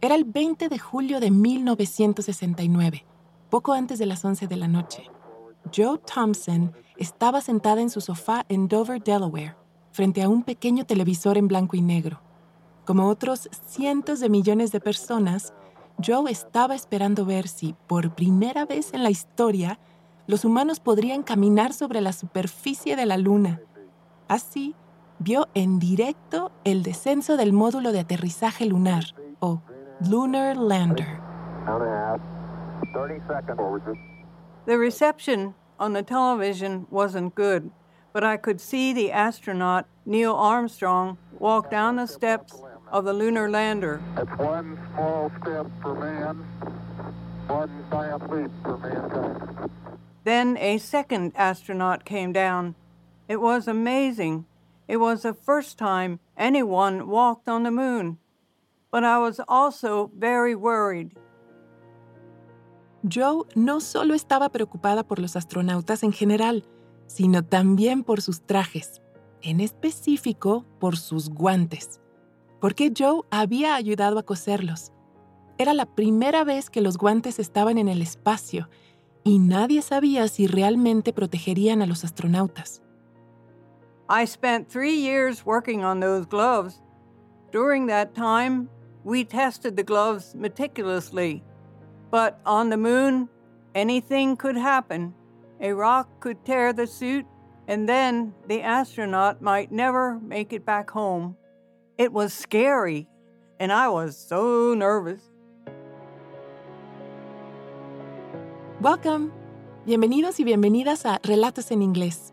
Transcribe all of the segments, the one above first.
Era el 20 de julio de 1969, poco antes de las 11 de la noche. Joe Thompson estaba sentada en su sofá en Dover, Delaware, frente a un pequeño televisor en blanco y negro. Como otros cientos de millones de personas, Joe estaba esperando ver si, por primera vez en la historia, los humanos podrían caminar sobre la superficie de la Luna. Así, vio en directo el descenso del módulo de aterrizaje lunar, o Lunar Lander. The reception on the television wasn't good, but I could see the astronaut Neil Armstrong walk down the steps of the lunar lander. It's one small step for man, one giant leap for mankind. Then a second astronaut came down. It was amazing. It was the first time anyone walked on the moon. But I was also very worried. Joe no solo estaba preocupada por los astronautas en general, sino también por sus trajes, en específico por sus guantes, porque Joe había ayudado a coserlos. Era la primera vez que los guantes estaban en el espacio y nadie sabía si realmente protegerían a los astronautas. I spent three years working on those gloves. During that time, we tested the gloves meticulously. But on the moon, anything could happen. A rock could tear the suit, and then the astronaut might never make it back home. It was scary, and I was so nervous. Welcome. Bienvenidos y bienvenidas a Relatos en Inglés,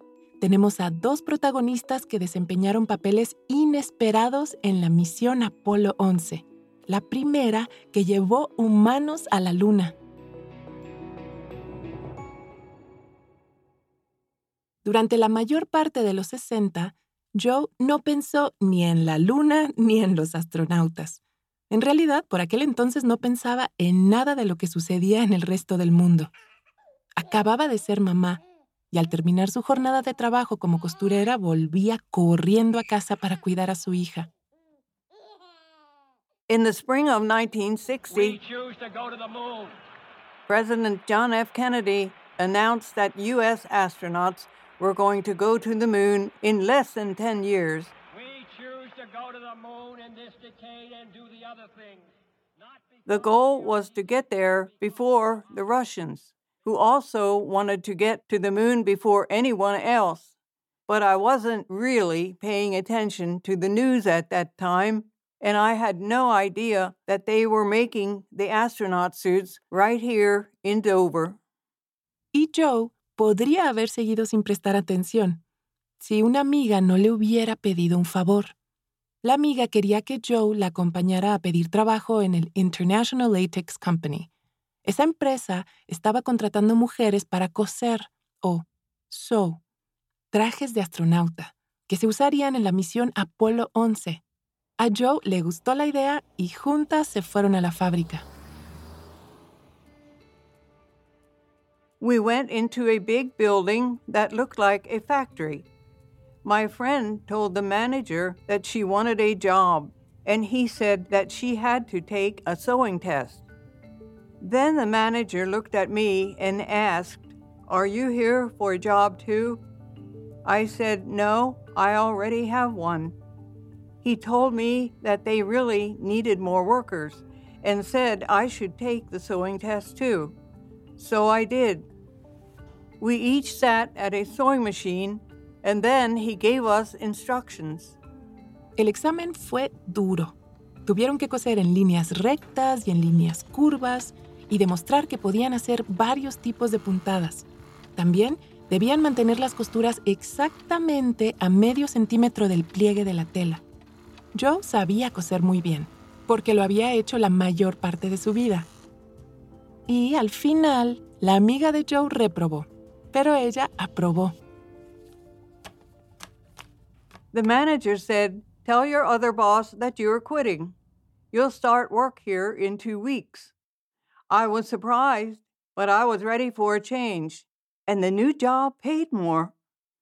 tenemos a dos protagonistas que desempeñaron papeles inesperados en la misión Apolo 11, la primera que llevó humanos a la Luna. Durante la mayor parte de los 60, Joe no pensó ni en la Luna ni en los astronautas. En realidad, por aquel entonces no pensaba en nada de lo que sucedía en el resto del mundo. Acababa de ser mamá y al terminar su jornada de trabajo como costurera volvía corriendo a casa para cuidar a su hija. In the spring of 1960, President John F. Kennedy announced that U.S. astronauts were going to go to the moon in less than 10 years. We choose to go to the moon in this decade and do the other things. The goal was to get there before the Russians, who also wanted to get to the moon before anyone else. But I wasn't really paying attention to the news at that time, and I had no idea that they were making the astronaut suits right here in Dover. Y Joe podría haber seguido sin prestar atención, si una amiga no le hubiera pedido un favor. La amiga quería que Joe la acompañara a pedir trabajo en el International Latex Company. Esa empresa estaba contratando mujeres para coser o sew trajes de astronauta que se usarían en la misión Apolo 11. A Joe le gustó la idea y juntas se fueron a la fábrica. We went into a big building that looked like a factory. My friend told the manager that she wanted a job, and he said that she had to take a sewing test. Then the manager looked at me and asked, Are you here for a job too? I said, No, I already have one. He told me that they really needed more workers and said I should take the sewing test too. So I did. We each sat at a sewing machine and then he gave us instructions. El examen fue duro. Tuvieron que coser en líneas rectas y en líneas curvas y demostrar que podían hacer varios tipos de puntadas. También debían mantener las costuras exactamente a medio centímetro del pliegue de la tela. Joe sabía coser muy bien, porque lo había hecho la mayor parte de su vida, Y al final, la amiga de Joe reprobó, pero ella aprobó. The manager said, Tell your other boss that you're quitting. You'll start work here in two weeks. I was surprised, but I was ready for a change, and the new job paid more.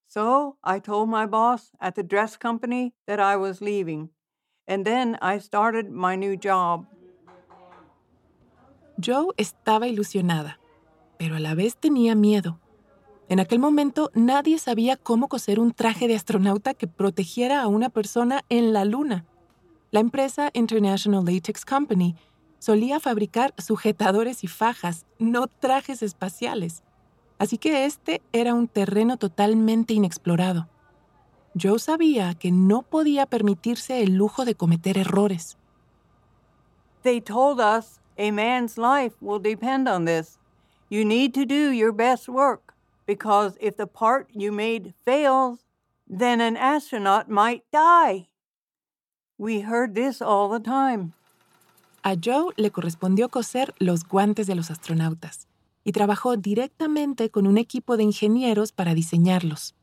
So I told my boss at the dress company that I was leaving, and then I started my new job. Joe estaba ilusionada, pero a la vez tenía miedo. En aquel momento nadie sabía cómo coser un traje de astronauta que protegiera a una persona en la Luna. La empresa International Latex Company solía fabricar sujetadores y fajas, no trajes espaciales. Así que este era un terreno totalmente inexplorado. Joe sabía que no podía permitirse el lujo de cometer errores. They told us a man's life will depend on this. You need to do your best work because if the part you made fails, then an astronaut might die. We heard this all the time. A Joe le correspondió coser los guantes de los astronautas y trabajó directamente con un equipo de ingenieros para diseñarlos.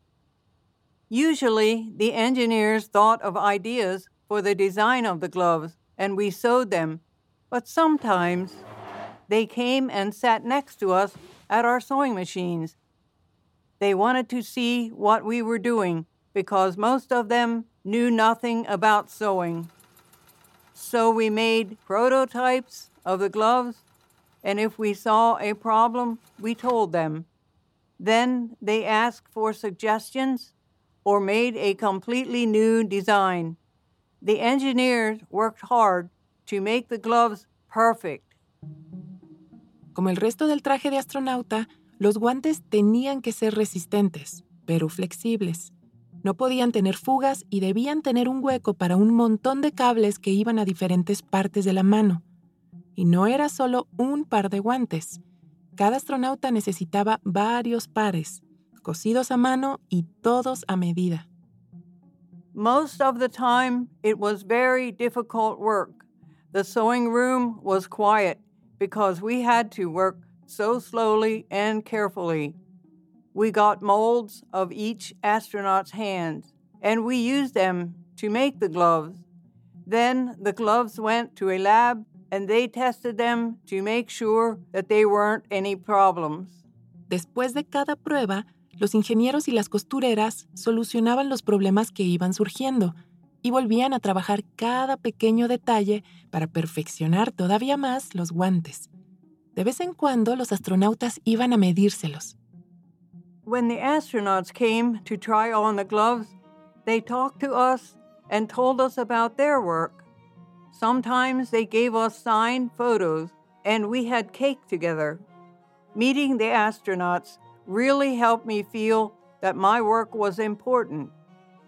Usually, the engineers thought of ideas for the design of the gloves and we sewed them, but sometimes they came and sat next to us at our sewing machines they wanted to see what we were doing because most of them knew nothing about sewing. So we made prototypes of the gloves, and if we saw a problem, we told them. Then they asked for suggestions or made a completely new design. The engineers worked hard to make the gloves perfect. Como el resto del traje de astronauta, Los guantes tenían que ser resistentes, pero flexibles. No podían tener fugas y debían tener un hueco para un montón de cables que iban a diferentes partes de la mano. Y no era solo un par de guantes. Cada astronauta necesitaba varios pares, cosidos a mano y todos a medida. Most of the time, it was very difficult work. The sewing room was quiet because we had to work so slowly and carefully. We got molds of each astronaut's hands, and we used them to make the gloves. Then the gloves went to a lab and they tested them to make sure that they weren't any problems. Después de cada prueba, los ingenieros y las costureras solucionaban los problemas que iban surgiendo y volvían a trabajar cada pequeño detalle para perfeccionar todavía más los guantes. De vez en cuando los astronautas iban a medírselos. When the astronauts came to try on the gloves, they talked to us and told us about their work. Sometimes they gave us signed photos and we had cake together. Meeting the astronauts really helped me feel that my work was important.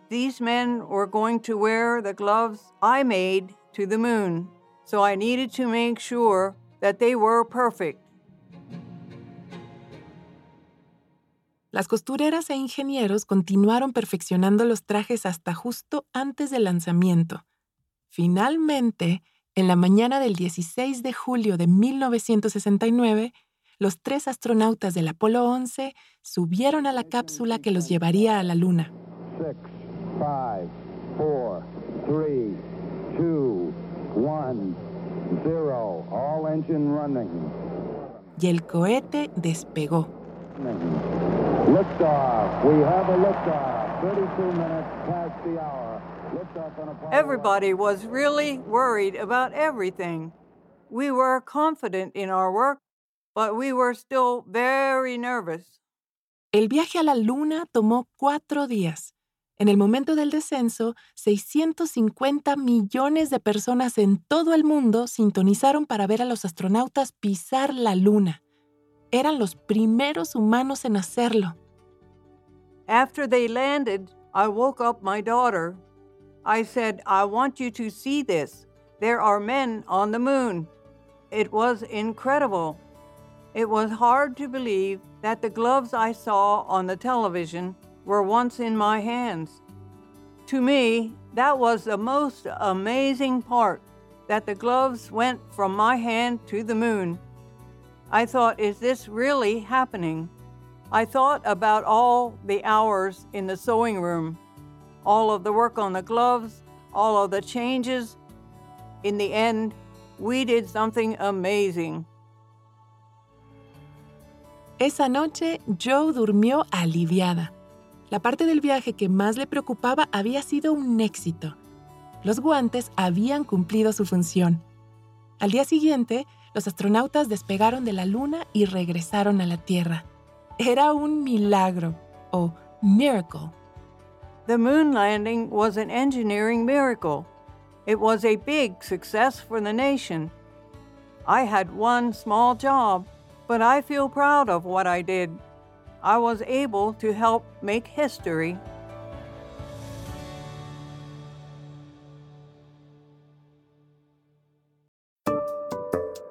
These men were going to wear the gloves I made to the moon, so I needed to make sure that they were perfect. Las costureras e ingenieros continuaron perfeccionando los trajes hasta justo antes del lanzamiento. Finalmente, en la mañana del 16 de julio de 1969, los tres astronautas del Apolo 11 subieron a la cápsula que los llevaría a la Luna. Six, five, four, three, two, one, zero. All engine running. Y el cohete despegó. Liftoff. We have a liftoff. 32 minutes past the hour. Everybody was really worried about everything. We were confident in our work, but we were still very nervous. El viaje a la Luna tomó cuatro días. En el momento del descenso, 650 millones de personas en todo el mundo sintonizaron para ver a los astronautas pisar la Luna. Eran los primeros humanos en hacerlo. After they landed, I woke up my daughter. I said, I want you to see this. There are men on the moon. It was incredible. It was hard to believe that the gloves I saw on the television were once in my hands. To me, that was the most amazing part that the gloves went from my hand to the moon. I thought, is this really happening? I thought about all the hours in the sewing room, all of the work on the gloves, all of the changes. In the end, we did something amazing. Esa noche, Joe durmió aliviada. La parte del viaje que más le preocupaba había sido un éxito. Los guantes habían cumplido su función. Al día siguiente, los astronautas despegaron de la Luna y regresaron a la Tierra. Era un milagro o miracle. The moon landing was an engineering miracle. It was a big success for the nation. I had one small job, but I feel proud of what I did. I was able to help make history.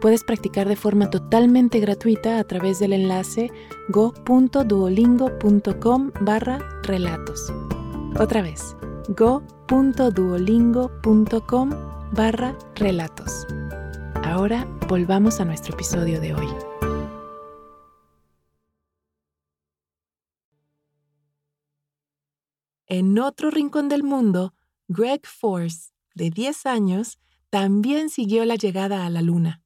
puedes practicar de forma totalmente gratuita a través del enlace go.duolingo.com barra relatos. Otra vez, go.duolingo.com barra relatos. Ahora volvamos a nuestro episodio de hoy. En otro rincón del mundo, Greg Force, de 10 años, también siguió la llegada a la Luna.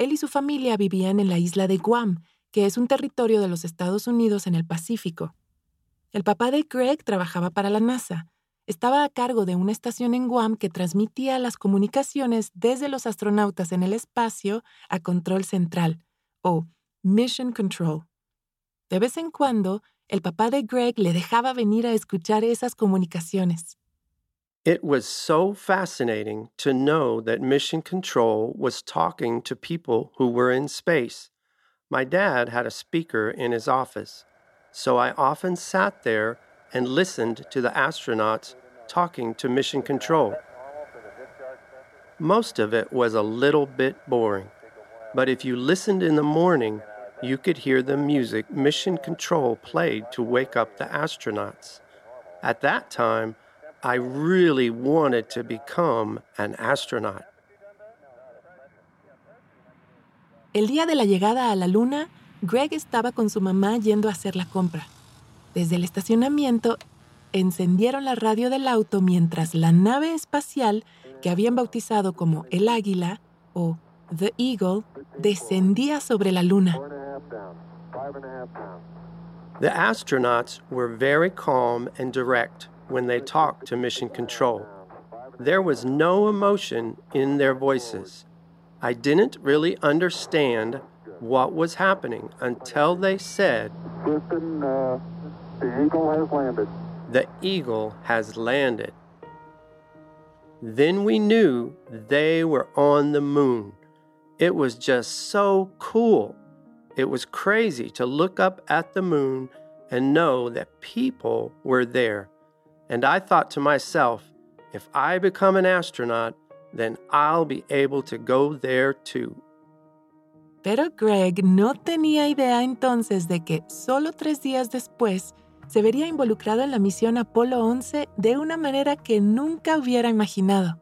Él y su familia vivían en la isla de Guam, que es un territorio de los Estados Unidos en el Pacífico. El papá de Greg trabajaba para la NASA. Estaba a cargo de una estación en Guam que transmitía las comunicaciones desde los astronautas en el espacio a Control Central, o Mission Control. De vez en cuando, el papá de Greg le dejaba venir a escuchar esas comunicaciones. It was so fascinating to know that Mission Control was talking to people who were in space. My dad had a speaker in his office, so I often sat there and listened to the astronauts talking to Mission Control. Most of it was a little bit boring, but if you listened in the morning, you could hear the music Mission Control played to wake up the astronauts. At that time, I really wanted to become an astronaut. El día de la llegada a la Luna, Greg estaba con su mamá yendo a hacer la compra. Desde el estacionamiento, encendieron la radio del auto mientras la nave espacial, que habían bautizado como el Águila o The Eagle, descendía sobre la Luna. The astronauts were very calm and direct when they talked to Mission Control. There was no emotion in their voices. I didn't really understand what was happening until they said, Houston, uh, the Eagle has landed. The eagle has landed. Then we knew they were on the moon. It was just so cool. It was crazy to look up at the moon and know that people were there. And I thought to myself, if I become an astronaut, then I'll be able to go there too. Pero Greg no tenía idea entonces de que solo tres días después se vería involucrado en la misión Apolo 11 de una manera que nunca hubiera imaginado.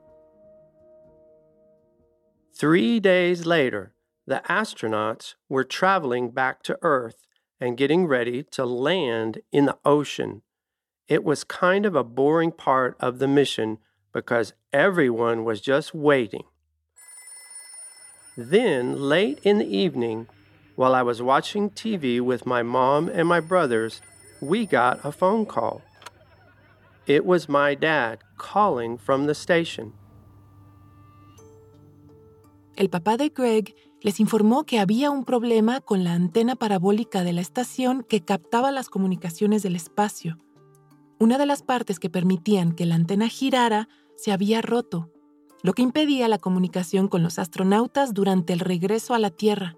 Three days later, the astronauts were traveling back to Earth and getting ready to land in the ocean. It was kind of a boring part of the mission because everyone was just waiting. Then, late in the evening, while I was watching TV with my mom and my brothers, we got a phone call. It was my dad calling from the station. El papá de Greg les informó que había un problema con la antena parabólica de la estación que captaba las comunicaciones del espacio. Una de las partes que permitían que la antena girara se había roto, lo que impedía la comunicación con los astronautas durante el regreso a la Tierra.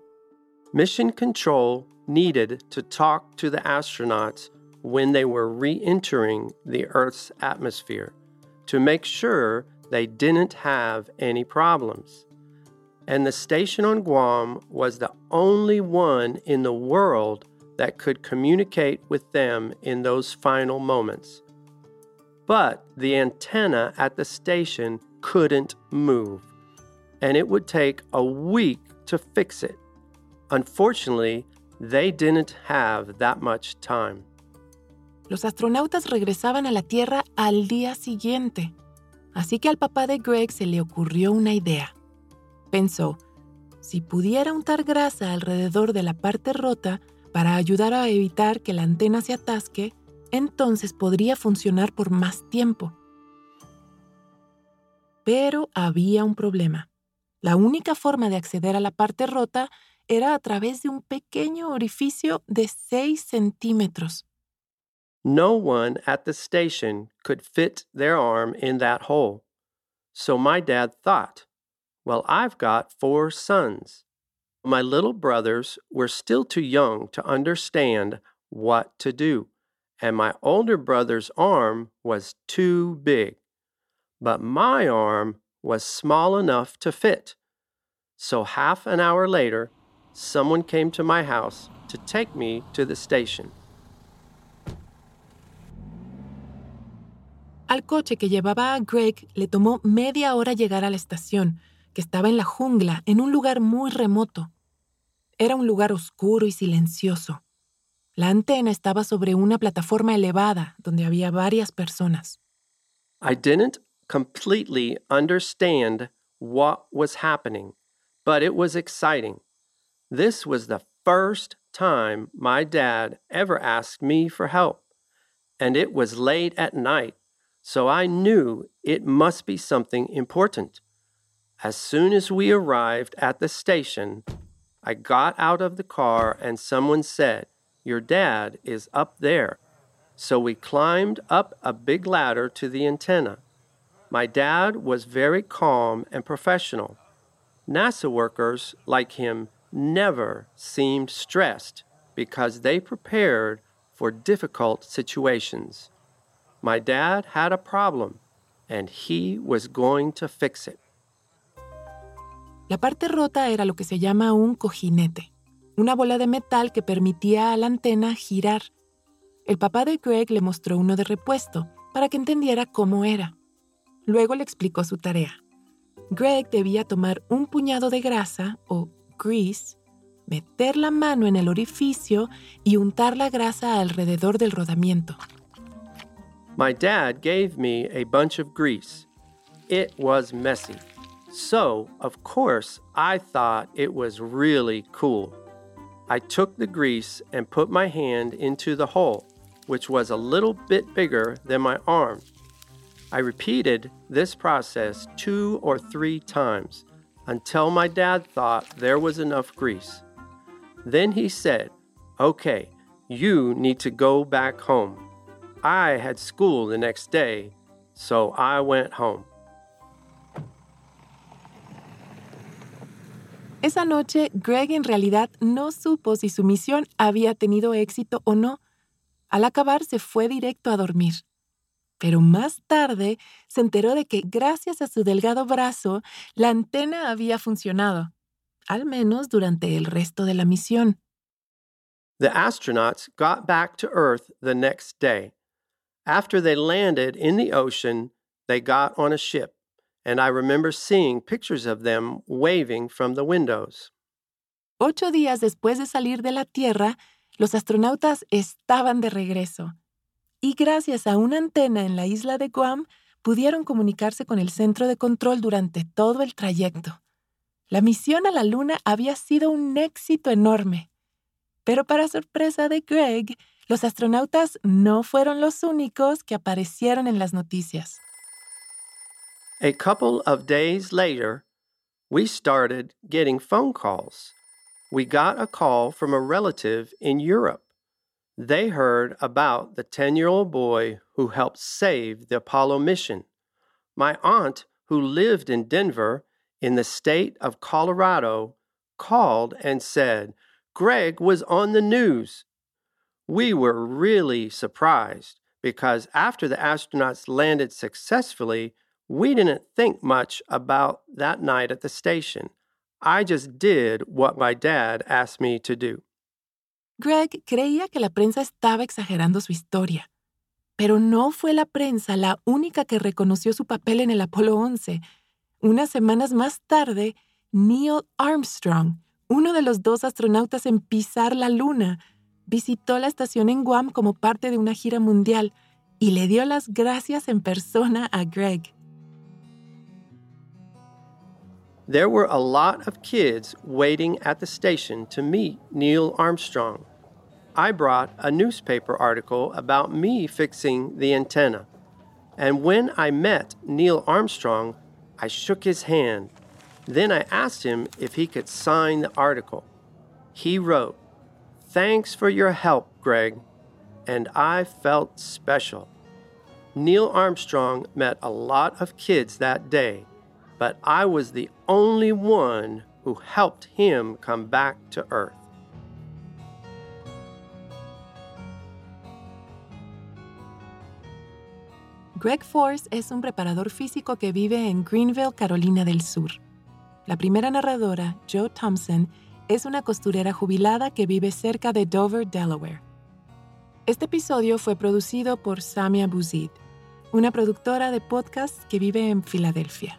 Mission Control needed to talk to the astronauts when they were re entering the Earth's atmosphere to make sure they didn't have any problems. And the station on Guam was the only one in the world that could communicate with them in those final moments. But the antenna at the station couldn't move, and it would take a week to fix it. Unfortunately, they didn't have that much time. Los astronautas regresaban a la Tierra al día siguiente, así que al papá de Greg se le ocurrió una idea. Pensó, si pudiera untar grasa alrededor de la parte rota para ayudar a evitar que la antena se atasque, entonces podría funcionar por más tiempo. Pero había un problema. La única forma de acceder a la parte rota era a través de un pequeño orificio de 6 centímetros. No one at the station could fit their arm in that hole. So my dad thought, well, I've got four sons. My little brothers were still too young to understand what to do, and my older brother's arm was too big. But my arm was small enough to fit. So half an hour later, someone came to my house to take me to the station. Al coche que llevaba a Greg le tomó media hora llegar a la estación, que estaba en la jungla, en un lugar muy remoto. Era un lugar oscuro y silencioso. La antena estaba sobre una plataforma elevada donde había varias personas. I didn't completely understand what was happening, but it was exciting. This was the first time my dad ever asked me for help, and it was late at night so I knew it must be something important. As soon as we arrived at the station, I got out of the car and someone said, Your dad is up there. So we climbed up a big ladder to the antenna. My dad was very calm and professional. NASA workers like him never seemed stressed because they prepared for difficult situations. My dad had a problem, and he was going to fix it. La parte rota era lo que se llama un cojinete, una bola de metal que permitía a la antena girar. El papá de Greg le mostró uno de repuesto para que entendiera cómo era. Luego le explicó su tarea. Greg debía tomar un puñado de grasa o grease, meter la mano en el orificio y untar la grasa alrededor del rodamiento. My dad gave me a bunch of grease. It was messy. So, of course, I thought it was really cool. I took the grease and put my hand into the hole, which was a little bit bigger than my arm. I repeated this process two or three times until my dad thought there was enough grease. Then he said, Okay, you need to go back home. I had school the next day, so I went home. Esa noche, Greg en realidad no supo si su misión había tenido éxito o no. Al acabar, se fue directo a dormir. Pero más tarde se enteró de que gracias a su delgado brazo, la antena había funcionado, al menos durante el resto de la misión. The astronauts got back to Earth the next day. After they landed in the ocean, they got on a ship, and I remember seeing pictures of them waving from the windows. Ocho días después de salir de la Tierra, los astronautas estaban de regreso. Y gracias a una antena en la isla de Guam, pudieron comunicarse con el centro de control durante todo el trayecto. La misión a la Luna había sido un éxito enorme. Pero para sorpresa de Greg, los astronautas no fueron los únicos que aparecieron en las noticias. A couple of days later, we started getting phone calls. We got a call from a relative in Europe. They heard about the 10 year old boy who helped save the Apollo mission. My aunt, who lived in Denver, in the state of Colorado, called and said, Greg was on the news. We were really surprised because after the astronauts landed successfully, we didn't think much about that night at the station. I just did what my dad asked me to do. Greg creía que la prensa estaba exagerando su historia, pero no fue la prensa la única que reconoció su papel en el Apolo 11. Unas semanas más tarde, Neil Armstrong, uno de los dos astronautas en pisar la Luna, visitó la estación en Guam como parte de una gira mundial y le dio las gracias en persona a Greg. There were a lot of kids waiting at the station to meet Neil Armstrong. I brought a newspaper article about me fixing the antenna. And when I met Neil Armstrong, I shook his hand. Then I asked him if he could sign the article. He wrote, Thanks for your help, Greg. And I felt special. Neil Armstrong met a lot of kids that day but I was the only one who helped him come back to Earth. Greg Force es un preparador físico que vive en Greenville, Carolina del Sur. La primera narradora, Joe Thompson, es una costurera jubilada que vive cerca de Dover, Delaware. Este episodio fue producido por Samia Buzid, una productora de podcast que vive en Filadelfia.